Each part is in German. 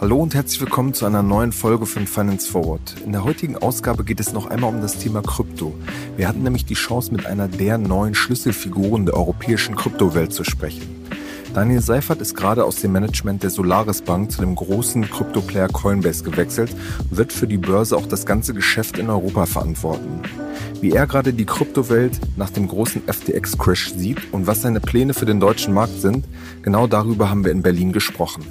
Hallo und herzlich willkommen zu einer neuen Folge von Finance Forward. In der heutigen Ausgabe geht es noch einmal um das Thema Krypto. Wir hatten nämlich die Chance, mit einer der neuen Schlüsselfiguren der europäischen Kryptowelt zu sprechen. Daniel Seifert ist gerade aus dem Management der Solaris Bank zu dem großen Krypto-Player Coinbase gewechselt und wird für die Börse auch das ganze Geschäft in Europa verantworten. Wie er gerade die Kryptowelt nach dem großen FTX-Crash sieht und was seine Pläne für den deutschen Markt sind, genau darüber haben wir in Berlin gesprochen.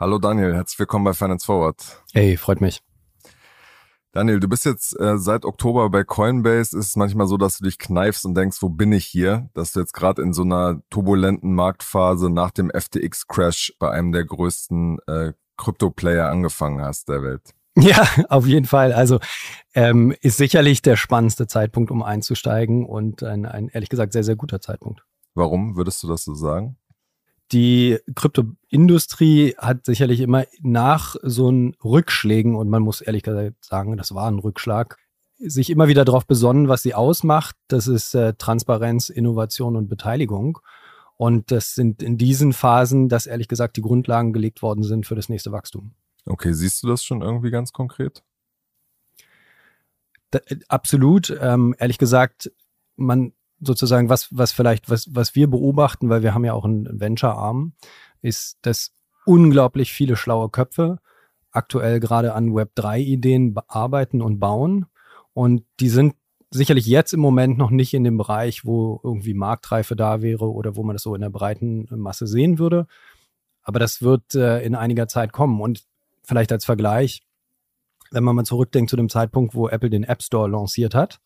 Hallo Daniel, herzlich willkommen bei Finance Forward. Hey, freut mich. Daniel, du bist jetzt äh, seit Oktober bei Coinbase. Ist es manchmal so, dass du dich kneifst und denkst, wo bin ich hier? Dass du jetzt gerade in so einer turbulenten Marktphase nach dem FTX-Crash bei einem der größten äh, Krypto-Player angefangen hast der Welt. Ja, auf jeden Fall. Also ähm, ist sicherlich der spannendste Zeitpunkt, um einzusteigen und ein, ein ehrlich gesagt sehr, sehr guter Zeitpunkt. Warum würdest du das so sagen? Die Kryptoindustrie hat sicherlich immer nach so einen Rückschlägen, und man muss ehrlich gesagt sagen, das war ein Rückschlag, sich immer wieder darauf besonnen, was sie ausmacht. Das ist äh, Transparenz, Innovation und Beteiligung. Und das sind in diesen Phasen, dass ehrlich gesagt die Grundlagen gelegt worden sind für das nächste Wachstum. Okay, siehst du das schon irgendwie ganz konkret? Da, äh, absolut. Ähm, ehrlich gesagt, man sozusagen, was, was vielleicht, was, was wir beobachten, weil wir haben ja auch einen Venture-Arm, ist, dass unglaublich viele schlaue Köpfe aktuell gerade an Web3-Ideen bearbeiten und bauen. Und die sind sicherlich jetzt im Moment noch nicht in dem Bereich, wo irgendwie Marktreife da wäre oder wo man das so in der breiten Masse sehen würde. Aber das wird äh, in einiger Zeit kommen. Und vielleicht als Vergleich, wenn man mal zurückdenkt zu dem Zeitpunkt, wo Apple den App Store lanciert hat,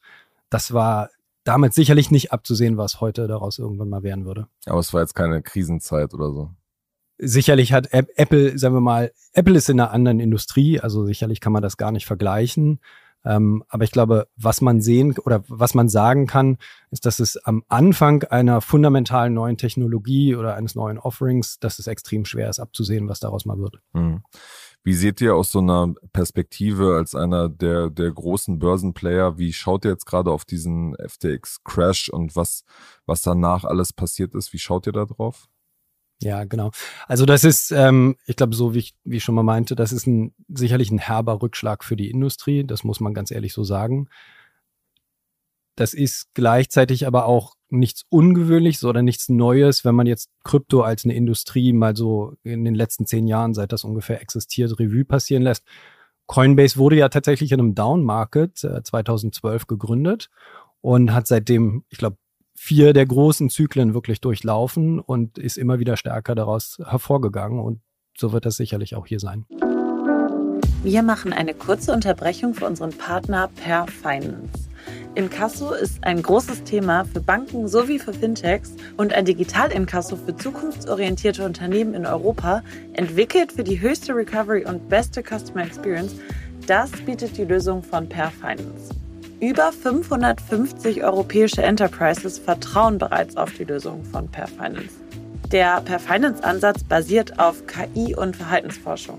das war damals sicherlich nicht abzusehen, was heute daraus irgendwann mal werden würde. Aber es war jetzt keine Krisenzeit oder so. Sicherlich hat Apple, sagen wir mal, Apple ist in einer anderen Industrie, also sicherlich kann man das gar nicht vergleichen. Ähm, aber ich glaube, was man sehen oder was man sagen kann, ist, dass es am Anfang einer fundamentalen neuen Technologie oder eines neuen Offerings, dass es extrem schwer ist abzusehen, was daraus mal wird. Mhm. Wie seht ihr aus so einer Perspektive als einer der, der großen Börsenplayer, wie schaut ihr jetzt gerade auf diesen FTX-Crash und was, was danach alles passiert ist? Wie schaut ihr da drauf? Ja, genau. Also das ist, ähm, ich glaube, so wie ich, wie ich schon mal meinte, das ist ein, sicherlich ein herber Rückschlag für die Industrie. Das muss man ganz ehrlich so sagen. Das ist gleichzeitig aber auch nichts Ungewöhnliches oder nichts Neues, wenn man jetzt Krypto als eine Industrie mal so in den letzten zehn Jahren, seit das ungefähr existiert, Revue passieren lässt. Coinbase wurde ja tatsächlich in einem Down Market äh, 2012 gegründet und hat seitdem, ich glaube, vier der großen Zyklen wirklich durchlaufen und ist immer wieder stärker daraus hervorgegangen. Und so wird das sicherlich auch hier sein. Wir machen eine kurze Unterbrechung für unseren Partner Per Finance. Inkasso ist ein großes Thema für Banken sowie für Fintechs und ein Digital-Inkasso für zukunftsorientierte Unternehmen in Europa, entwickelt für die höchste Recovery und beste Customer Experience, das bietet die Lösung von Per Finance. Über 550 europäische Enterprises vertrauen bereits auf die Lösung von Per Finance. Der Per Finance Ansatz basiert auf KI und Verhaltensforschung.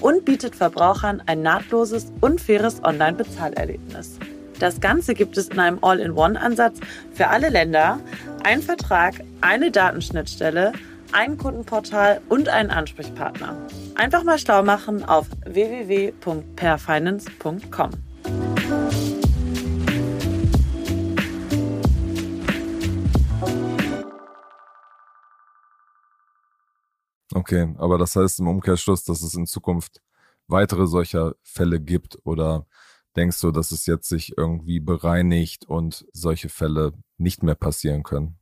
und bietet Verbrauchern ein nahtloses und faires Online-Bezahlerlebnis. Das Ganze gibt es in einem All-in-One-Ansatz für alle Länder, ein Vertrag, eine Datenschnittstelle, ein Kundenportal und einen Ansprechpartner. Einfach mal schlau machen auf www.perfinance.com. Okay, aber das heißt im Umkehrschluss, dass es in Zukunft weitere solcher Fälle gibt oder denkst du, dass es jetzt sich irgendwie bereinigt und solche Fälle nicht mehr passieren können?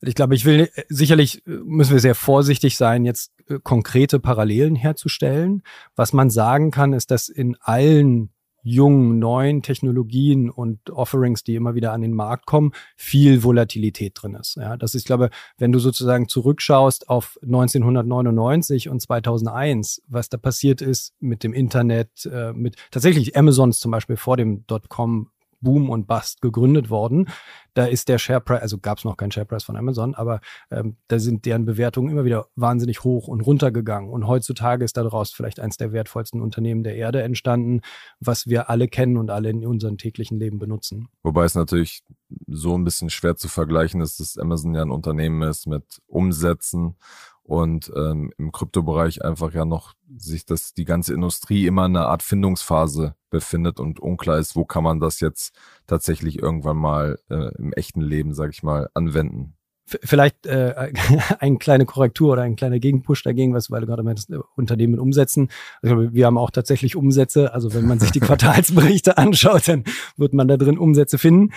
Ich glaube, ich will sicherlich müssen wir sehr vorsichtig sein, jetzt äh, konkrete Parallelen herzustellen. Was man sagen kann, ist, dass in allen jungen, neuen Technologien und Offerings, die immer wieder an den Markt kommen, viel Volatilität drin ist. Ja, das ist, ich glaube, wenn du sozusagen zurückschaust auf 1999 und 2001, was da passiert ist mit dem Internet, äh, mit tatsächlich Amazons zum Beispiel vor dem Dotcom Boom und Bust gegründet worden. Da ist der Shareprice, also gab es noch keinen Shareprice von Amazon, aber ähm, da sind deren Bewertungen immer wieder wahnsinnig hoch und runter gegangen. Und heutzutage ist daraus vielleicht eines der wertvollsten Unternehmen der Erde entstanden, was wir alle kennen und alle in unserem täglichen Leben benutzen. Wobei es natürlich so ein bisschen schwer zu vergleichen ist, dass Amazon ja ein Unternehmen ist mit Umsätzen und ähm, im Kryptobereich einfach ja noch sich das die ganze Industrie immer in einer Art Findungsphase befindet und unklar ist, wo kann man das jetzt tatsächlich irgendwann mal äh, im echten Leben, sag ich mal, anwenden. Vielleicht äh, eine kleine Korrektur oder ein kleiner Gegenpush dagegen, was weil du gerade meinst, äh, Unternehmen umsetzen. Also wir haben auch tatsächlich Umsätze. Also wenn man sich die Quartalsberichte anschaut, dann wird man da drin Umsätze finden.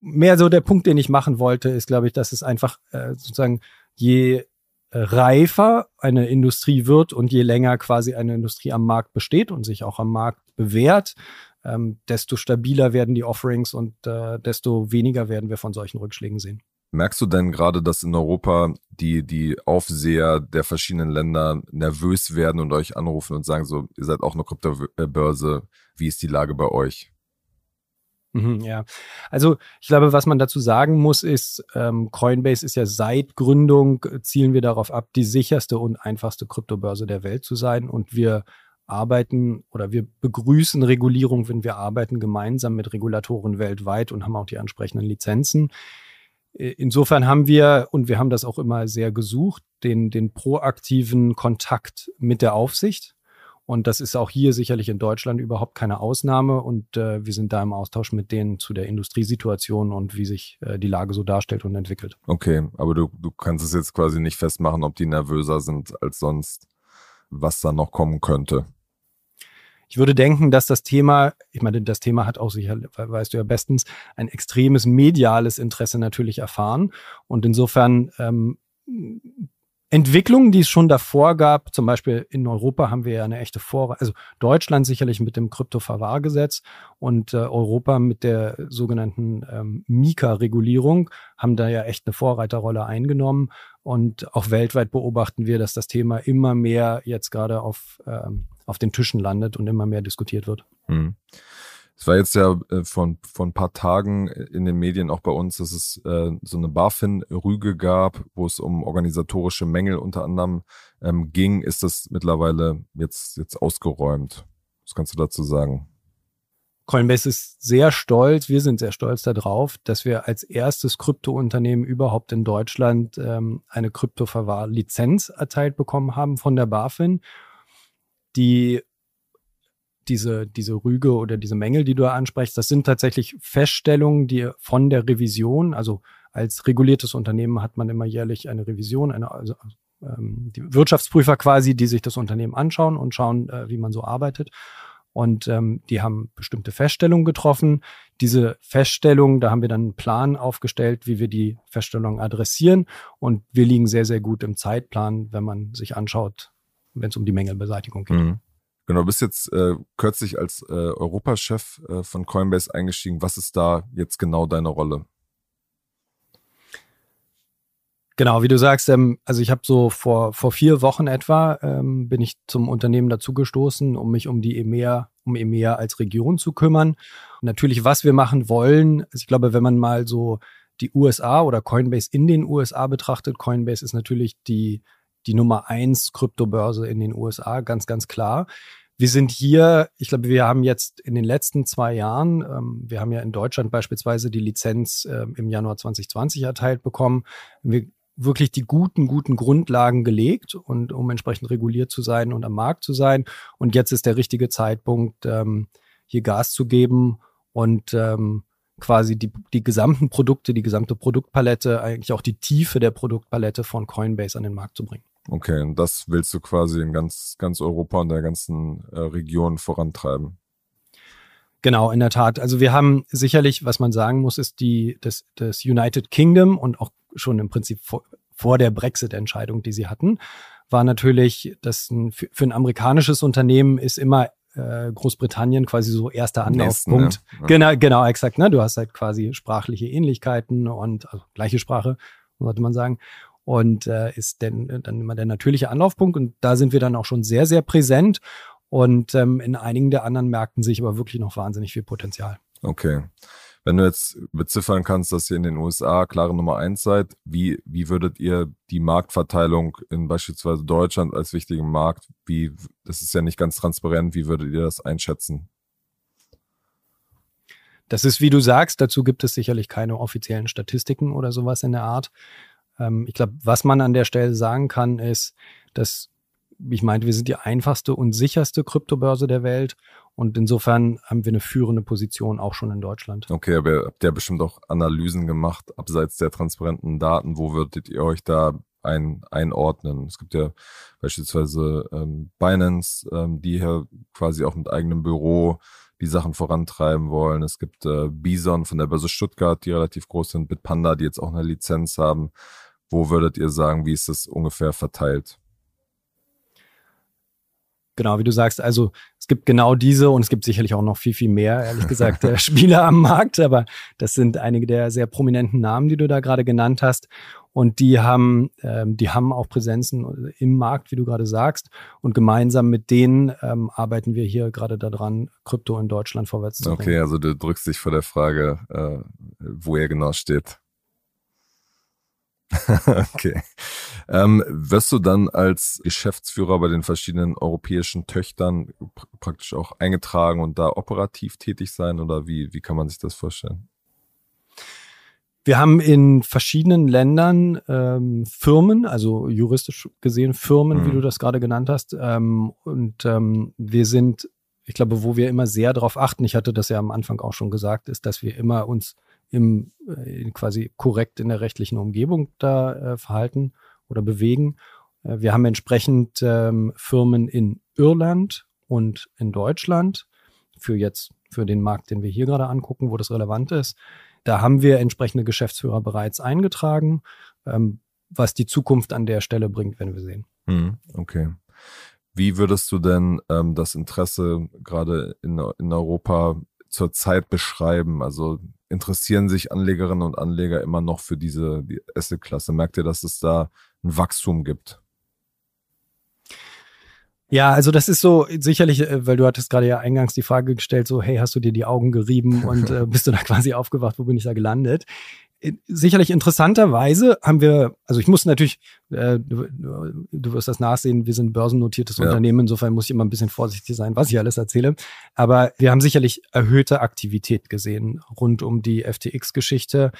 Mehr so der Punkt, den ich machen wollte, ist, glaube ich, dass es einfach äh, sozusagen je reifer eine Industrie wird und je länger quasi eine Industrie am Markt besteht und sich auch am Markt bewährt, ähm, desto stabiler werden die Offerings und äh, desto weniger werden wir von solchen Rückschlägen sehen. Merkst du denn gerade, dass in Europa die, die Aufseher der verschiedenen Länder nervös werden und euch anrufen und sagen so, ihr seid auch eine Kryptobörse, wie ist die Lage bei euch? Mhm, ja, also ich glaube, was man dazu sagen muss, ist, ähm, Coinbase ist ja seit Gründung, äh, zielen wir darauf ab, die sicherste und einfachste Kryptobörse der Welt zu sein. Und wir arbeiten oder wir begrüßen Regulierung, wenn wir arbeiten gemeinsam mit Regulatoren weltweit und haben auch die entsprechenden Lizenzen. Äh, insofern haben wir, und wir haben das auch immer sehr gesucht, den, den proaktiven Kontakt mit der Aufsicht und das ist auch hier sicherlich in Deutschland überhaupt keine Ausnahme. Und äh, wir sind da im Austausch mit denen zu der Industriesituation und wie sich äh, die Lage so darstellt und entwickelt. Okay, aber du, du kannst es jetzt quasi nicht festmachen, ob die nervöser sind als sonst, was da noch kommen könnte. Ich würde denken, dass das Thema, ich meine, das Thema hat auch sicher, weißt du ja bestens, ein extremes mediales Interesse natürlich erfahren. Und insofern ähm, Entwicklungen, die es schon davor gab, zum Beispiel in Europa haben wir ja eine echte Vorreiter, also Deutschland sicherlich mit dem Kryptoverwahrgesetz und äh, Europa mit der sogenannten ähm, Mika-Regulierung haben da ja echt eine Vorreiterrolle eingenommen. Und auch weltweit beobachten wir, dass das Thema immer mehr jetzt gerade auf, ähm, auf den Tischen landet und immer mehr diskutiert wird. Hm. Es war jetzt ja äh, von, von ein paar Tagen in den Medien auch bei uns, dass es äh, so eine BaFin-Rüge gab, wo es um organisatorische Mängel unter anderem ähm, ging. Ist das mittlerweile jetzt, jetzt ausgeräumt? Was kannst du dazu sagen? Coinbase ist sehr stolz, wir sind sehr stolz darauf, dass wir als erstes Kryptounternehmen überhaupt in Deutschland ähm, eine Kryptoverwahrlizenz erteilt bekommen haben von der BaFin. Die diese, diese Rüge oder diese Mängel, die du ansprichst, das sind tatsächlich Feststellungen, die von der Revision, also als reguliertes Unternehmen hat man immer jährlich eine Revision, eine, also, ähm, die Wirtschaftsprüfer quasi, die sich das Unternehmen anschauen und schauen, äh, wie man so arbeitet. Und ähm, die haben bestimmte Feststellungen getroffen. Diese Feststellungen, da haben wir dann einen Plan aufgestellt, wie wir die Feststellungen adressieren. Und wir liegen sehr, sehr gut im Zeitplan, wenn man sich anschaut, wenn es um die Mängelbeseitigung geht. Mhm. Genau, bist jetzt äh, kürzlich als äh, Europachef äh, von Coinbase eingestiegen. Was ist da jetzt genau deine Rolle? Genau, wie du sagst, ähm, also ich habe so vor, vor vier Wochen etwa ähm, bin ich zum Unternehmen dazugestoßen, um mich um die EMEA, um EMEA als Region zu kümmern. Und natürlich, was wir machen wollen, also ich glaube, wenn man mal so die USA oder Coinbase in den USA betrachtet, Coinbase ist natürlich die die Nummer eins Kryptobörse in den USA, ganz, ganz klar. Wir sind hier, ich glaube, wir haben jetzt in den letzten zwei Jahren, ähm, wir haben ja in Deutschland beispielsweise die Lizenz äh, im Januar 2020 erteilt bekommen, wir wirklich die guten, guten Grundlagen gelegt und um entsprechend reguliert zu sein und am Markt zu sein. Und jetzt ist der richtige Zeitpunkt, ähm, hier Gas zu geben und ähm, quasi die, die gesamten Produkte, die gesamte Produktpalette, eigentlich auch die Tiefe der Produktpalette von Coinbase an den Markt zu bringen. Okay, und das willst du quasi in ganz, ganz Europa und der ganzen äh, Region vorantreiben. Genau, in der Tat. Also wir haben sicherlich, was man sagen muss, ist die, das, das United Kingdom und auch schon im Prinzip vor, vor der Brexit-Entscheidung, die sie hatten, war natürlich, dass ein, für, für ein amerikanisches Unternehmen ist immer äh, Großbritannien quasi so erster Anlaufpunkt. Nächsten, ja. Genau, genau, exakt. Ne? Du hast halt quasi sprachliche Ähnlichkeiten und also gleiche Sprache, sollte man sagen. Und äh, ist denn dann immer der natürliche Anlaufpunkt. Und da sind wir dann auch schon sehr, sehr präsent. Und ähm, in einigen der anderen Märkten sehe ich aber wirklich noch wahnsinnig viel Potenzial. Okay. Wenn du jetzt beziffern kannst, dass ihr in den USA klare Nummer eins seid, wie, wie würdet ihr die Marktverteilung in beispielsweise Deutschland als wichtigen Markt, wie, das ist ja nicht ganz transparent, wie würdet ihr das einschätzen? Das ist, wie du sagst, dazu gibt es sicherlich keine offiziellen Statistiken oder sowas in der Art. Ähm, ich glaube, was man an der Stelle sagen kann, ist, dass ich meinte, wir sind die einfachste und sicherste Kryptobörse der Welt. Und insofern haben wir eine führende Position auch schon in Deutschland. Okay, aber ihr habt ja bestimmt auch Analysen gemacht, abseits der transparenten Daten. Wo würdet ihr euch da ein, einordnen? Es gibt ja beispielsweise ähm, Binance, ähm, die hier quasi auch mit eigenem Büro die Sachen vorantreiben wollen. Es gibt äh, Bison von der Börse Stuttgart, die relativ groß sind, Bitpanda, die jetzt auch eine Lizenz haben. Wo würdet ihr sagen, wie ist das ungefähr verteilt? Genau, wie du sagst, also es gibt genau diese und es gibt sicherlich auch noch viel, viel mehr, ehrlich gesagt, äh, Spieler am Markt, aber das sind einige der sehr prominenten Namen, die du da gerade genannt hast. Und die haben, ähm, die haben auch Präsenzen im Markt, wie du gerade sagst. Und gemeinsam mit denen ähm, arbeiten wir hier gerade daran, Krypto in Deutschland vorwärts zu bringen. Okay, also du drückst dich vor der Frage, äh, wo er genau steht. okay. Ähm, wirst du dann als Geschäftsführer bei den verschiedenen europäischen Töchtern pr praktisch auch eingetragen und da operativ tätig sein oder wie, wie kann man sich das vorstellen? Wir haben in verschiedenen Ländern ähm, Firmen, also juristisch gesehen Firmen, mhm. wie du das gerade genannt hast. Ähm, und ähm, wir sind, ich glaube, wo wir immer sehr darauf achten, ich hatte das ja am Anfang auch schon gesagt, ist, dass wir immer uns im äh, quasi korrekt in der rechtlichen Umgebung da äh, verhalten oder bewegen. Äh, wir haben entsprechend ähm, Firmen in Irland und in Deutschland für jetzt für den Markt, den wir hier gerade angucken, wo das relevant ist. Da haben wir entsprechende Geschäftsführer bereits eingetragen, ähm, was die Zukunft an der Stelle bringt, wenn wir sehen. Hm, okay. Wie würdest du denn ähm, das Interesse gerade in, in Europa zurzeit beschreiben? Also interessieren sich Anlegerinnen und Anleger immer noch für diese die Asset-Klasse? Merkt ihr, dass es da ein Wachstum gibt? Ja, also das ist so sicherlich, äh, weil du hattest gerade ja eingangs die Frage gestellt, so hey, hast du dir die Augen gerieben und äh, bist du da quasi aufgewacht, wo bin ich da gelandet? Sicherlich interessanterweise haben wir, also ich muss natürlich, äh, du, du, wirst das nachsehen, wir sind ein börsennotiertes ja. Unternehmen, insofern muss ich immer ein bisschen vorsichtig sein, was ich alles erzähle. Aber wir haben sicherlich erhöhte Aktivität gesehen rund um die FTX-Geschichte.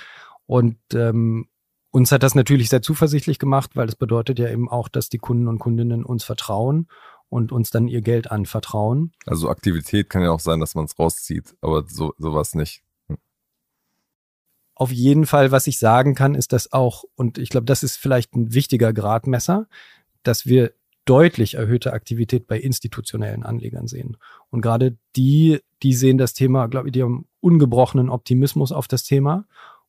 Und ähm, uns hat das natürlich sehr zuversichtlich gemacht, weil das bedeutet ja eben auch, dass die Kunden und Kundinnen uns vertrauen und uns dann ihr Geld anvertrauen. Also Aktivität kann ja auch sein, dass man es rauszieht, aber so, sowas nicht. Auf jeden Fall, was ich sagen kann, ist dass auch, und ich glaube, das ist vielleicht ein wichtiger Gradmesser, dass wir deutlich erhöhte Aktivität bei institutionellen Anlegern sehen. Und gerade die, die sehen das Thema, glaube ich, die haben ungebrochenen Optimismus auf das Thema.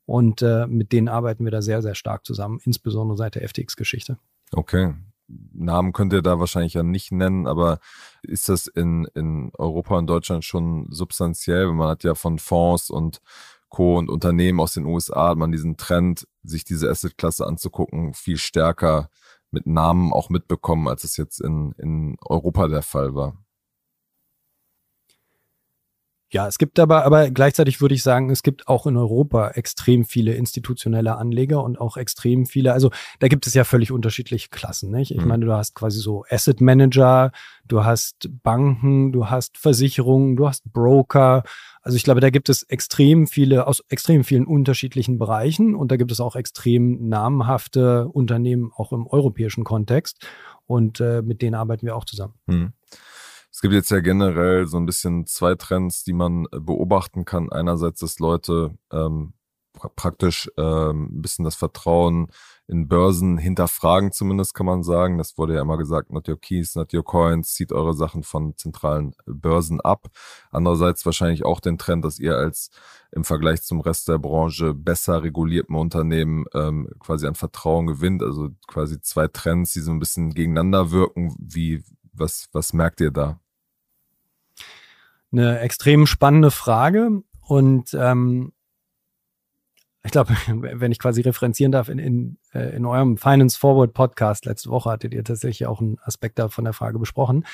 Und äh, mit denen arbeiten wir da sehr, sehr stark zusammen, insbesondere seit der FTX-Geschichte. Okay. Namen könnt ihr da wahrscheinlich ja nicht nennen, aber ist das in, in Europa und Deutschland schon substanziell? Man hat ja von Fonds und Co. und Unternehmen aus den USA hat man diesen Trend, sich diese Assetklasse anzugucken, viel stärker mit Namen auch mitbekommen, als es jetzt in, in Europa der Fall war. Ja, es gibt aber, aber gleichzeitig würde ich sagen, es gibt auch in Europa extrem viele institutionelle Anleger und auch extrem viele, also da gibt es ja völlig unterschiedliche Klassen, nicht? Ich mhm. meine, du hast quasi so Asset Manager, du hast Banken, du hast Versicherungen, du hast Broker. Also ich glaube, da gibt es extrem viele, aus extrem vielen unterschiedlichen Bereichen und da gibt es auch extrem namhafte Unternehmen, auch im europäischen Kontext. Und äh, mit denen arbeiten wir auch zusammen. Mhm. Es gibt jetzt ja generell so ein bisschen zwei Trends, die man äh, beobachten kann. Einerseits, dass Leute ähm, praktisch äh, ein bisschen das Vertrauen in Börsen hinterfragen, zumindest kann man sagen. Das wurde ja immer gesagt, not your keys, not your coins, zieht eure Sachen von zentralen Börsen ab. Andererseits wahrscheinlich auch den Trend, dass ihr als im Vergleich zum Rest der Branche besser regulierten Unternehmen ähm, quasi an Vertrauen gewinnt. Also quasi zwei Trends, die so ein bisschen gegeneinander wirken. Wie, was, was merkt ihr da? Eine extrem spannende Frage. Und ähm, ich glaube, wenn ich quasi referenzieren darf, in, in, äh, in eurem Finance Forward Podcast letzte Woche hattet ihr tatsächlich auch einen Aspekt da von der Frage besprochen.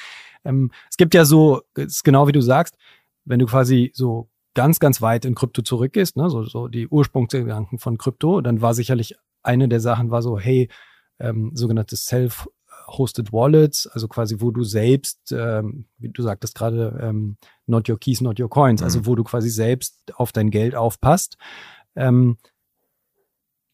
Ähm, es gibt ja so, ist genau wie du sagst, wenn du quasi so ganz, ganz weit in Krypto zurückgehst, ne, so, so die Ursprungsgedanken von Krypto, dann war sicherlich eine der Sachen war so, hey, ähm, sogenanntes Self-Hosted Wallets, also quasi, wo du selbst, ähm, wie du sagtest gerade, ähm, not your keys, not your coins, also mhm. also wo du quasi selbst auf dein Geld aufpasst. Ähm,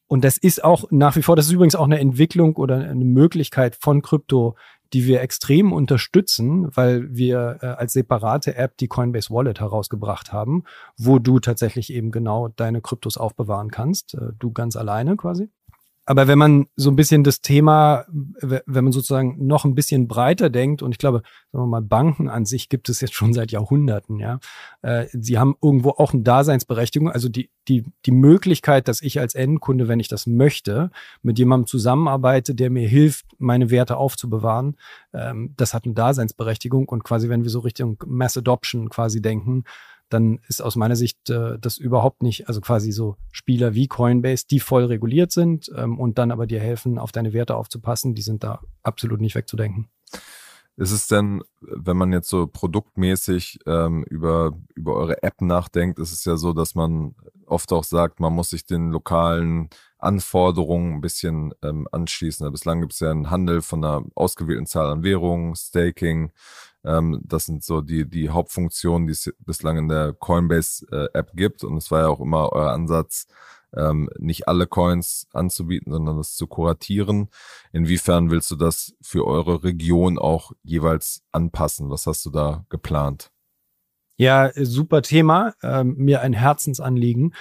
und das ist auch nach wie vor, das ist übrigens auch eine Entwicklung oder eine Möglichkeit von Krypto, die wir extrem unterstützen, weil wir äh, als separate App die Coinbase Wallet herausgebracht haben, wo du tatsächlich eben genau deine Kryptos aufbewahren kannst, äh, du ganz alleine quasi. Aber wenn man so ein bisschen das Thema, wenn man sozusagen noch ein bisschen breiter denkt, und ich glaube, sagen wir mal, Banken an sich gibt es jetzt schon seit Jahrhunderten, ja. Äh, sie haben irgendwo auch eine Daseinsberechtigung. Also die, die, die Möglichkeit, dass ich als Endkunde, wenn ich das möchte, mit jemandem zusammenarbeite, der mir hilft, meine Werte aufzubewahren, ähm, das hat eine Daseinsberechtigung. Und quasi, wenn wir so Richtung Mass Adoption quasi denken, dann ist aus meiner Sicht äh, das überhaupt nicht, also quasi so Spieler wie Coinbase, die voll reguliert sind ähm, und dann aber dir helfen, auf deine Werte aufzupassen, die sind da absolut nicht wegzudenken. Ist es denn, wenn man jetzt so produktmäßig ähm, über, über eure App nachdenkt, ist es ja so, dass man oft auch sagt, man muss sich den lokalen Anforderungen ein bisschen ähm, anschließen. Bislang gibt es ja einen Handel von einer ausgewählten Zahl an Währungen, Staking, ähm, das sind so die, die Hauptfunktionen, die es bislang in der Coinbase-App äh, gibt. Und es war ja auch immer euer Ansatz, ähm, nicht alle Coins anzubieten, sondern das zu kuratieren. Inwiefern willst du das für eure Region auch jeweils anpassen? Was hast du da geplant? Ja, super Thema, ähm, mir ein Herzensanliegen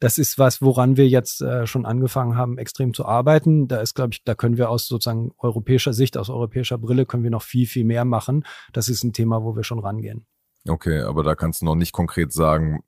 das ist was, woran wir jetzt äh, schon angefangen haben, extrem zu arbeiten. Da ist, glaube ich, da können wir aus sozusagen europäischer Sicht, aus europäischer Brille, können wir noch viel, viel mehr machen. Das ist ein Thema, wo wir schon rangehen. Okay, aber da kannst du noch nicht konkret sagen,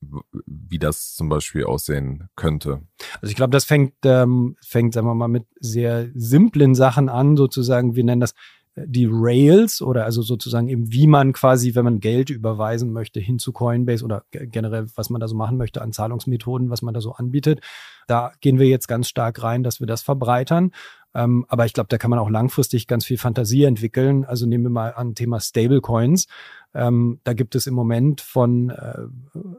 wie das zum Beispiel aussehen könnte. Also ich glaube, das fängt, ähm, fängt, sagen wir mal, mit sehr simplen Sachen an, sozusagen. Wir nennen das die Rails oder also sozusagen eben, wie man quasi, wenn man Geld überweisen möchte, hin zu Coinbase oder generell, was man da so machen möchte an Zahlungsmethoden, was man da so anbietet. Da gehen wir jetzt ganz stark rein, dass wir das verbreitern. Ähm, aber ich glaube, da kann man auch langfristig ganz viel Fantasie entwickeln. Also nehmen wir mal an Thema Stablecoins. Ähm, da gibt es im Moment von, äh,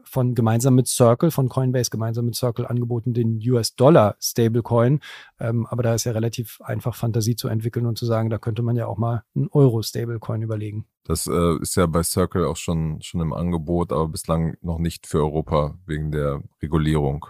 von gemeinsam mit Circle, von Coinbase gemeinsam mit Circle angeboten den US-Dollar Stablecoin. Ähm, aber da ist ja relativ einfach Fantasie zu entwickeln und zu sagen, da könnte man ja auch mal einen Euro-Stablecoin überlegen. Das äh, ist ja bei Circle auch schon, schon im Angebot, aber bislang noch nicht für Europa wegen der Regulierung.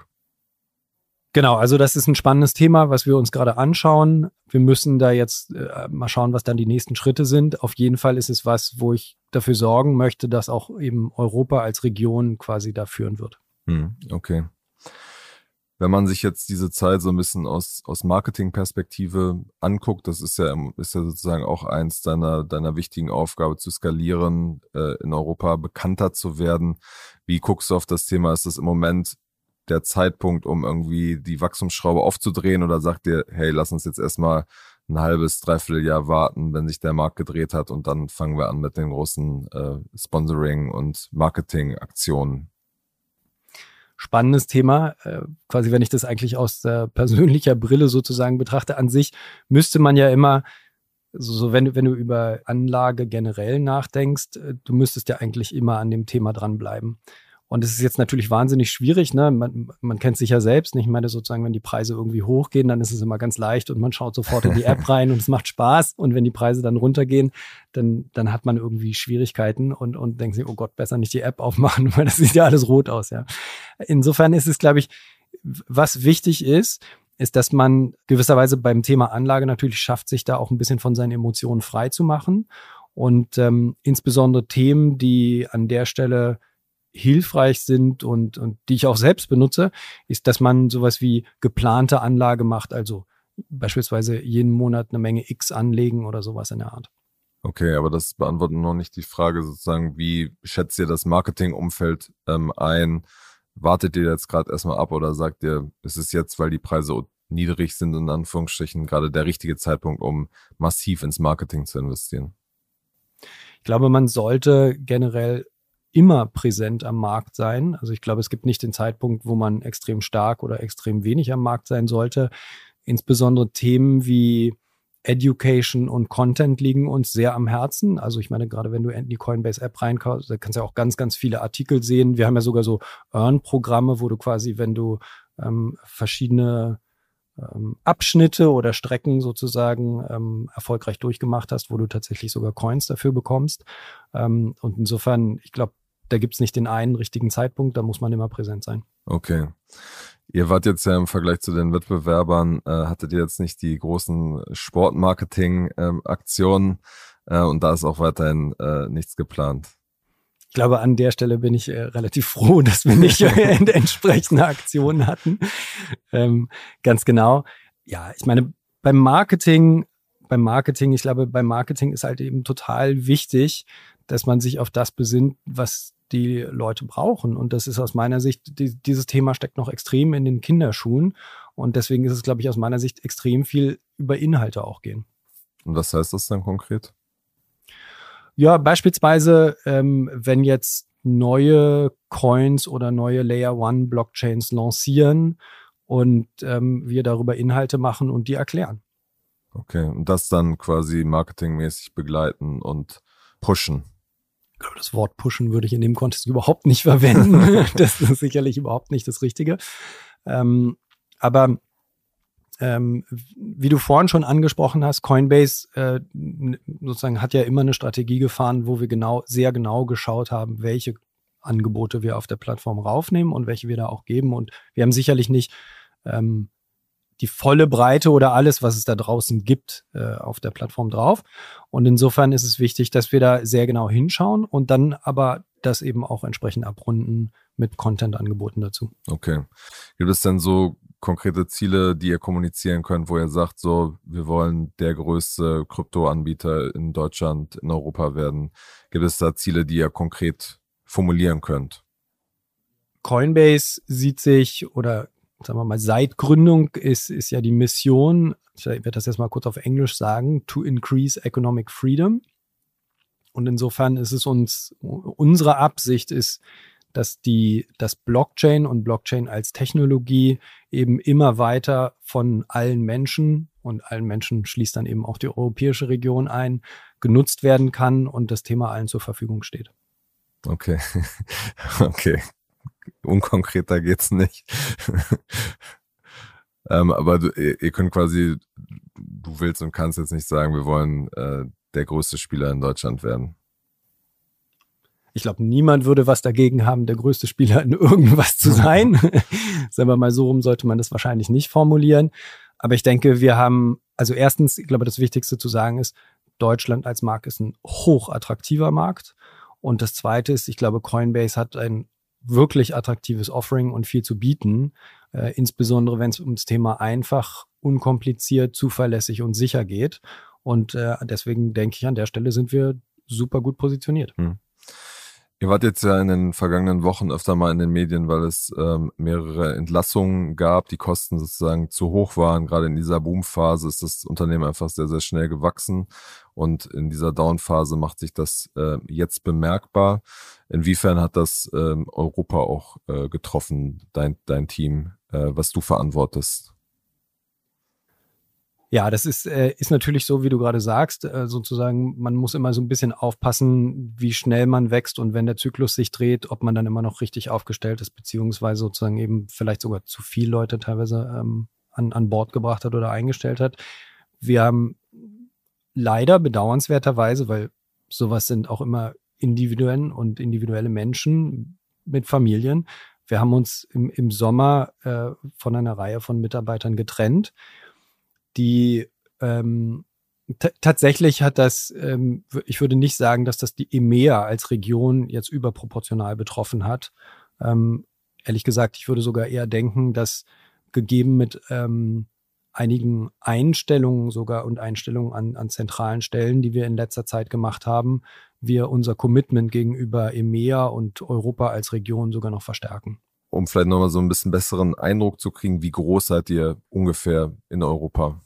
Genau, also das ist ein spannendes Thema, was wir uns gerade anschauen. Wir müssen da jetzt äh, mal schauen, was dann die nächsten Schritte sind. Auf jeden Fall ist es was, wo ich dafür sorgen möchte, dass auch eben Europa als Region quasi da führen wird. Hm, okay. Wenn man sich jetzt diese Zeit so ein bisschen aus, aus Marketingperspektive anguckt, das ist ja, ist ja sozusagen auch eins deiner, deiner wichtigen Aufgabe zu skalieren, äh, in Europa bekannter zu werden. Wie guckst du auf das Thema? Ist das im Moment der Zeitpunkt, um irgendwie die Wachstumsschraube aufzudrehen oder sagt ihr, hey, lass uns jetzt erstmal ein halbes, dreiviertel Jahr warten, wenn sich der Markt gedreht hat und dann fangen wir an mit den großen äh, Sponsoring- und Marketingaktionen? Spannendes Thema. Äh, quasi, wenn ich das eigentlich aus der persönlicher Brille sozusagen betrachte, an sich müsste man ja immer so, so wenn, du, wenn du über Anlage generell nachdenkst, äh, du müsstest ja eigentlich immer an dem Thema dranbleiben. Und es ist jetzt natürlich wahnsinnig schwierig, ne? Man, man kennt sich ja selbst. Nicht? Ich meine, sozusagen, wenn die Preise irgendwie hochgehen, dann ist es immer ganz leicht und man schaut sofort in die App rein und es macht Spaß. Und wenn die Preise dann runtergehen, dann, dann hat man irgendwie Schwierigkeiten und, und denkt sich, oh Gott, besser nicht die App aufmachen, weil das sieht ja alles rot aus, ja. Insofern ist es, glaube ich, was wichtig ist, ist, dass man gewisserweise beim Thema Anlage natürlich schafft, sich da auch ein bisschen von seinen Emotionen frei zu machen. Und ähm, insbesondere Themen, die an der Stelle hilfreich sind und, und die ich auch selbst benutze, ist, dass man sowas wie geplante Anlage macht, also beispielsweise jeden Monat eine Menge X anlegen oder sowas in der Art. Okay, aber das beantwortet noch nicht die Frage sozusagen, wie schätzt ihr das Marketingumfeld ähm, ein? Wartet ihr jetzt gerade erstmal ab oder sagt ihr, es ist jetzt, weil die Preise niedrig sind, in Anführungsstrichen, gerade der richtige Zeitpunkt, um massiv ins Marketing zu investieren? Ich glaube, man sollte generell immer präsent am Markt sein. Also ich glaube, es gibt nicht den Zeitpunkt, wo man extrem stark oder extrem wenig am Markt sein sollte. Insbesondere Themen wie Education und Content liegen uns sehr am Herzen. Also ich meine, gerade wenn du in die Coinbase App reinkaufst, da kannst du ja auch ganz, ganz viele Artikel sehen. Wir haben ja sogar so Earn-Programme, wo du quasi, wenn du ähm, verschiedene ähm, Abschnitte oder Strecken sozusagen ähm, erfolgreich durchgemacht hast, wo du tatsächlich sogar Coins dafür bekommst. Ähm, und insofern, ich glaube, da gibt's nicht den einen richtigen Zeitpunkt, da muss man immer präsent sein. Okay. Ihr wart jetzt ja im Vergleich zu den Wettbewerbern, äh, hattet ihr jetzt nicht die großen Sportmarketing-Aktionen äh, und da ist auch weiterhin äh, nichts geplant. Ich glaube, an der Stelle bin ich äh, relativ froh, dass wir nicht entsprechende Aktionen hatten. Ähm, ganz genau. Ja, ich meine, beim Marketing, beim Marketing, ich glaube, beim Marketing ist halt eben total wichtig, dass man sich auf das besinnt, was die Leute brauchen. Und das ist aus meiner Sicht, die, dieses Thema steckt noch extrem in den Kinderschuhen. Und deswegen ist es, glaube ich, aus meiner Sicht extrem viel über Inhalte auch gehen. Und was heißt das dann konkret? Ja, beispielsweise, ähm, wenn jetzt neue Coins oder neue Layer One Blockchains lancieren und ähm, wir darüber Inhalte machen und die erklären. Okay, und das dann quasi marketingmäßig begleiten und pushen. Das Wort pushen würde ich in dem Kontext überhaupt nicht verwenden. das ist sicherlich überhaupt nicht das Richtige. Ähm, aber ähm, wie du vorhin schon angesprochen hast, Coinbase äh, sozusagen hat ja immer eine Strategie gefahren, wo wir genau, sehr genau geschaut haben, welche Angebote wir auf der Plattform raufnehmen und welche wir da auch geben. Und wir haben sicherlich nicht ähm, die volle Breite oder alles, was es da draußen gibt, äh, auf der Plattform drauf. Und insofern ist es wichtig, dass wir da sehr genau hinschauen und dann aber das eben auch entsprechend abrunden mit Content-Angeboten dazu. Okay. Gibt es denn so konkrete Ziele, die ihr kommunizieren könnt, wo ihr sagt, so, wir wollen der größte Kryptoanbieter in Deutschland, in Europa werden? Gibt es da Ziele, die ihr konkret formulieren könnt? Coinbase sieht sich oder sagen wir mal, seit Gründung ist, ist ja die Mission, ich werde das jetzt mal kurz auf Englisch sagen, to increase economic freedom. Und insofern ist es uns, unsere Absicht ist, dass die, das Blockchain und Blockchain als Technologie eben immer weiter von allen Menschen und allen Menschen schließt dann eben auch die europäische Region ein, genutzt werden kann und das Thema allen zur Verfügung steht. Okay. okay. Unkonkreter geht's nicht. ähm, aber du, ihr könnt quasi, du willst und kannst jetzt nicht sagen, wir wollen äh, der größte Spieler in Deutschland werden. Ich glaube, niemand würde was dagegen haben, der größte Spieler in irgendwas zu sein. Sagen wir mal so rum, sollte man das wahrscheinlich nicht formulieren. Aber ich denke, wir haben, also erstens, ich glaube, das Wichtigste zu sagen ist, Deutschland als Markt ist ein hochattraktiver Markt. Und das zweite ist, ich glaube, Coinbase hat ein wirklich attraktives Offering und viel zu bieten, äh, insbesondere wenn es ums Thema einfach, unkompliziert, zuverlässig und sicher geht. Und äh, deswegen denke ich, an der Stelle sind wir super gut positioniert. Hm. Ihr wart jetzt ja in den vergangenen Wochen öfter mal in den Medien, weil es ähm, mehrere Entlassungen gab, die Kosten sozusagen zu hoch waren. Gerade in dieser Boomphase ist das Unternehmen einfach sehr, sehr schnell gewachsen und in dieser Downphase macht sich das äh, jetzt bemerkbar. Inwiefern hat das ähm, Europa auch äh, getroffen, dein, dein Team, äh, was du verantwortest? Ja, das ist, äh, ist natürlich so, wie du gerade sagst, äh, sozusagen, man muss immer so ein bisschen aufpassen, wie schnell man wächst und wenn der Zyklus sich dreht, ob man dann immer noch richtig aufgestellt ist, beziehungsweise sozusagen eben vielleicht sogar zu viele Leute teilweise ähm, an, an Bord gebracht hat oder eingestellt hat. Wir haben leider bedauernswerterweise, weil sowas sind auch immer individuellen und individuelle Menschen mit Familien. Wir haben uns im, im Sommer äh, von einer Reihe von Mitarbeitern getrennt die ähm, tatsächlich hat das, ähm, ich würde nicht sagen, dass das die EMEA als Region jetzt überproportional betroffen hat. Ähm, ehrlich gesagt, ich würde sogar eher denken, dass gegeben mit ähm, einigen Einstellungen sogar und Einstellungen an, an zentralen Stellen, die wir in letzter Zeit gemacht haben, wir unser Commitment gegenüber EMEA und Europa als Region sogar noch verstärken. Um vielleicht nochmal so ein bisschen besseren Eindruck zu kriegen, wie groß seid ihr ungefähr in Europa?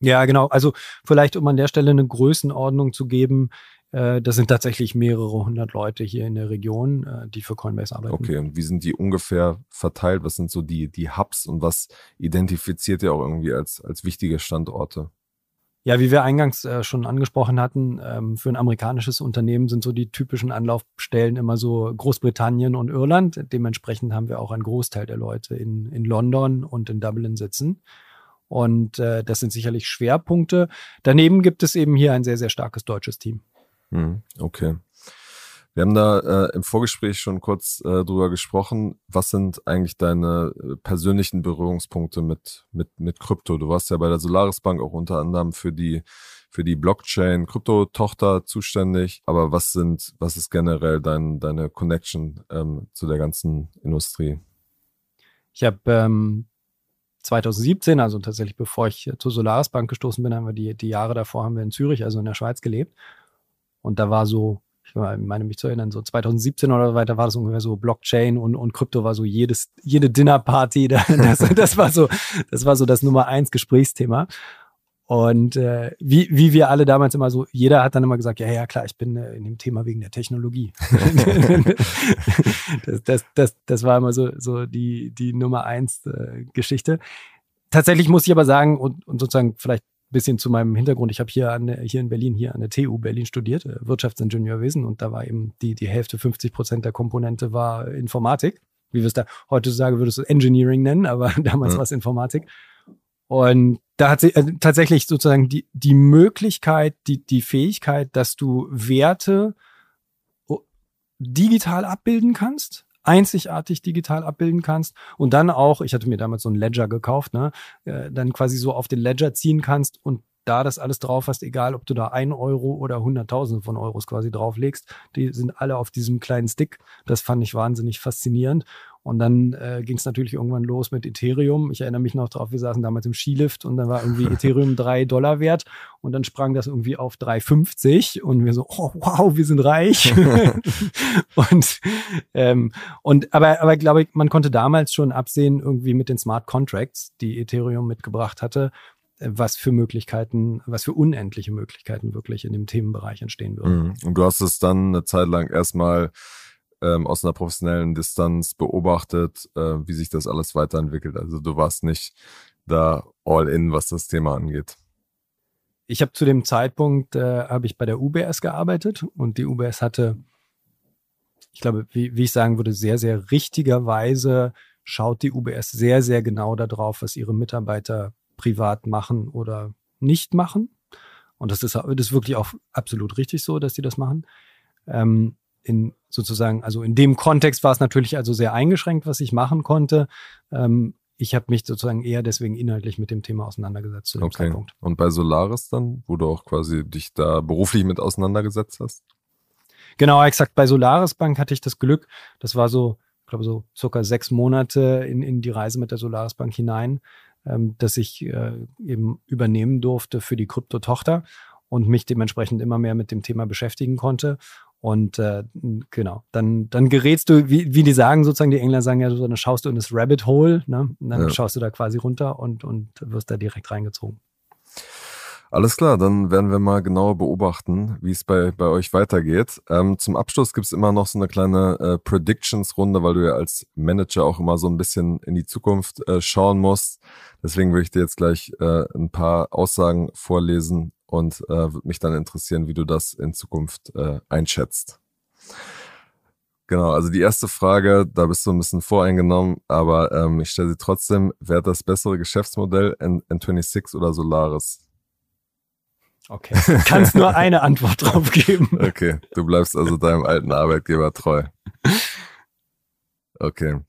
Ja, genau. Also vielleicht, um an der Stelle eine Größenordnung zu geben, äh, das sind tatsächlich mehrere hundert Leute hier in der Region, äh, die für Coinbase arbeiten. Okay, und wie sind die ungefähr verteilt? Was sind so die, die Hubs und was identifiziert ihr auch irgendwie als, als wichtige Standorte? Ja, wie wir eingangs äh, schon angesprochen hatten, ähm, für ein amerikanisches Unternehmen sind so die typischen Anlaufstellen immer so Großbritannien und Irland. Dementsprechend haben wir auch einen Großteil der Leute in, in London und in Dublin sitzen. Und äh, das sind sicherlich Schwerpunkte. Daneben gibt es eben hier ein sehr, sehr starkes deutsches Team. Hm, okay. Wir haben da äh, im Vorgespräch schon kurz äh, drüber gesprochen. Was sind eigentlich deine äh, persönlichen Berührungspunkte mit, mit, mit Krypto? Du warst ja bei der Solaris Bank auch unter anderem für die, für die Blockchain-Krypto-Tochter zuständig. Aber was sind, was ist generell dein, deine Connection ähm, zu der ganzen Industrie? Ich habe ähm, 2017, also tatsächlich bevor ich zur Solaris Bank gestoßen bin, haben wir die, die Jahre davor haben wir in Zürich, also in der Schweiz gelebt. Und da war so, ich meine mich zu erinnern, so 2017 oder weiter war das ungefähr so Blockchain und, und Krypto war so jedes, jede Dinnerparty. Das, das war so, das war so das Nummer eins Gesprächsthema. Und äh, wie, wie wir alle damals immer so, jeder hat dann immer gesagt, ja, ja, klar, ich bin äh, in dem Thema wegen der Technologie. das, das, das, das war immer so, so die, die Nummer eins äh, Geschichte. Tatsächlich muss ich aber sagen, und, und sozusagen vielleicht ein bisschen zu meinem Hintergrund, ich habe hier, an, hier in Berlin, hier an der TU Berlin studiert, äh, Wirtschaftsingenieurwesen, und da war eben die, die Hälfte, 50 Prozent der Komponente war Informatik. Wie wir es da heute sagen, würdest du Engineering nennen, aber damals ja. war es Informatik. Und da hat sie äh, tatsächlich sozusagen die, die Möglichkeit, die, die Fähigkeit, dass du Werte digital abbilden kannst, einzigartig digital abbilden kannst und dann auch, ich hatte mir damals so ein Ledger gekauft, ne, äh, dann quasi so auf den Ledger ziehen kannst und da das alles drauf hast, egal ob du da ein Euro oder hunderttausende von Euros quasi drauflegst, die sind alle auf diesem kleinen Stick. Das fand ich wahnsinnig faszinierend. Und dann äh, ging es natürlich irgendwann los mit Ethereum. Ich erinnere mich noch drauf, wir saßen damals im Skilift und dann war irgendwie Ethereum drei Dollar wert und dann sprang das irgendwie auf 3,50 und wir so, oh wow, wir sind reich. und ähm, und aber aber glaube ich, man konnte damals schon absehen irgendwie mit den Smart Contracts, die Ethereum mitgebracht hatte, was für Möglichkeiten, was für unendliche Möglichkeiten wirklich in dem Themenbereich entstehen würden. Mhm. Und du hast es dann eine Zeit lang erstmal ähm, aus einer professionellen Distanz beobachtet, äh, wie sich das alles weiterentwickelt. Also du warst nicht da all in, was das Thema angeht. Ich habe zu dem Zeitpunkt äh, habe ich bei der UBS gearbeitet und die UBS hatte, ich glaube, wie, wie ich sagen würde, sehr sehr richtigerweise schaut die UBS sehr sehr genau darauf, was ihre Mitarbeiter privat machen oder nicht machen. Und das ist, das ist wirklich auch absolut richtig so, dass die das machen. Ähm, in sozusagen, also in dem Kontext war es natürlich also sehr eingeschränkt, was ich machen konnte. Ähm, ich habe mich sozusagen eher deswegen inhaltlich mit dem Thema auseinandergesetzt zu dem okay. Zeitpunkt. Und bei Solaris dann, wo du auch quasi dich da beruflich mit auseinandergesetzt hast? Genau, exakt. Bei Solaris Bank hatte ich das Glück, das war so, ich glaube, so circa sechs Monate in, in die Reise mit der Solaris Bank hinein, ähm, dass ich äh, eben übernehmen durfte für die Krypto-Tochter und mich dementsprechend immer mehr mit dem Thema beschäftigen konnte. Und äh, genau, dann, dann gerätst du, wie, wie die sagen, sozusagen, die Engländer sagen ja so, dann schaust du in das Rabbit Hole, ne? Und dann ja. schaust du da quasi runter und, und wirst da direkt reingezogen. Alles klar, dann werden wir mal genauer beobachten, wie es bei, bei euch weitergeht. Ähm, zum Abschluss gibt es immer noch so eine kleine äh, Predictions-Runde, weil du ja als Manager auch immer so ein bisschen in die Zukunft äh, schauen musst. Deswegen würde ich dir jetzt gleich äh, ein paar Aussagen vorlesen und äh, würde mich dann interessieren, wie du das in Zukunft äh, einschätzt. Genau, also die erste Frage, da bist du ein bisschen voreingenommen, aber ähm, ich stelle sie trotzdem, wer hat das bessere Geschäftsmodell, N N26 oder Solaris? Okay. Du kannst nur eine Antwort drauf geben. Okay, du bleibst also deinem alten Arbeitgeber treu. Okay.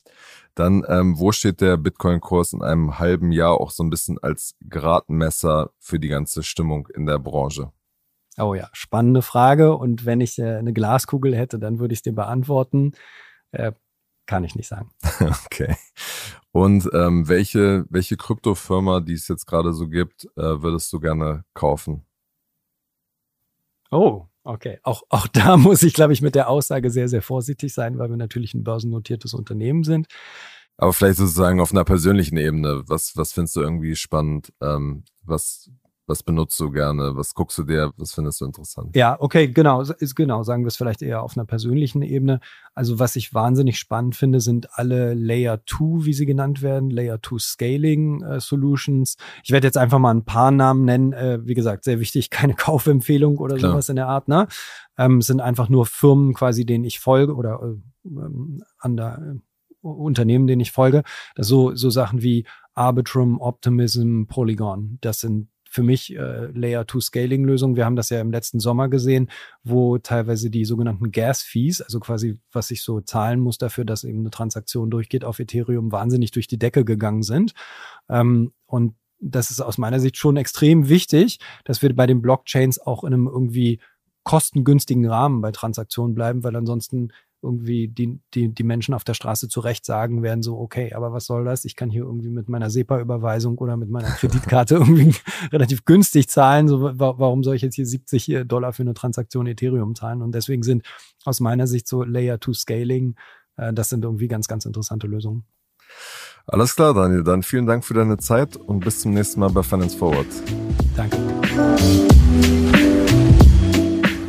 Dann, ähm, wo steht der Bitcoin-Kurs in einem halben Jahr auch so ein bisschen als Gradmesser für die ganze Stimmung in der Branche? Oh ja, spannende Frage. Und wenn ich äh, eine Glaskugel hätte, dann würde ich es dir beantworten. Äh, kann ich nicht sagen. okay. Und ähm, welche, welche Kryptofirma, die es jetzt gerade so gibt, äh, würdest du gerne kaufen? Oh, okay. Auch, auch da muss ich, glaube ich, mit der Aussage sehr, sehr vorsichtig sein, weil wir natürlich ein börsennotiertes Unternehmen sind. Aber vielleicht sozusagen auf einer persönlichen Ebene. Was, was findest du irgendwie spannend? Ähm, was, was benutzt du gerne? Was guckst du dir? Was findest du interessant? Ja, okay, genau, ist genau, sagen wir es vielleicht eher auf einer persönlichen Ebene. Also was ich wahnsinnig spannend finde, sind alle Layer 2, wie sie genannt werden, Layer 2 Scaling äh, Solutions. Ich werde jetzt einfach mal ein paar Namen nennen. Äh, wie gesagt, sehr wichtig, keine Kaufempfehlung oder Klar. sowas in der Art. Ne? Ähm, sind einfach nur Firmen quasi, denen ich folge oder äh, ähm, an der äh, Unternehmen, denen ich folge. So, so Sachen wie Arbitrum, Optimism, Polygon. Das sind für mich äh, Layer-2-Scaling-Lösung. Wir haben das ja im letzten Sommer gesehen, wo teilweise die sogenannten Gas-Fees, also quasi was ich so zahlen muss dafür, dass eben eine Transaktion durchgeht auf Ethereum, wahnsinnig durch die Decke gegangen sind. Ähm, und das ist aus meiner Sicht schon extrem wichtig, dass wir bei den Blockchains auch in einem irgendwie kostengünstigen Rahmen bei Transaktionen bleiben, weil ansonsten irgendwie die, die, die Menschen auf der Straße zurecht sagen werden, so, okay, aber was soll das? Ich kann hier irgendwie mit meiner SEPA-Überweisung oder mit meiner Kreditkarte irgendwie relativ günstig zahlen. So, warum soll ich jetzt hier 70 Dollar für eine Transaktion Ethereum zahlen? Und deswegen sind aus meiner Sicht so Layer 2 Scaling, äh, das sind irgendwie ganz, ganz interessante Lösungen. Alles klar, Daniel. Dann vielen Dank für deine Zeit und bis zum nächsten Mal bei Finance Forward. Danke.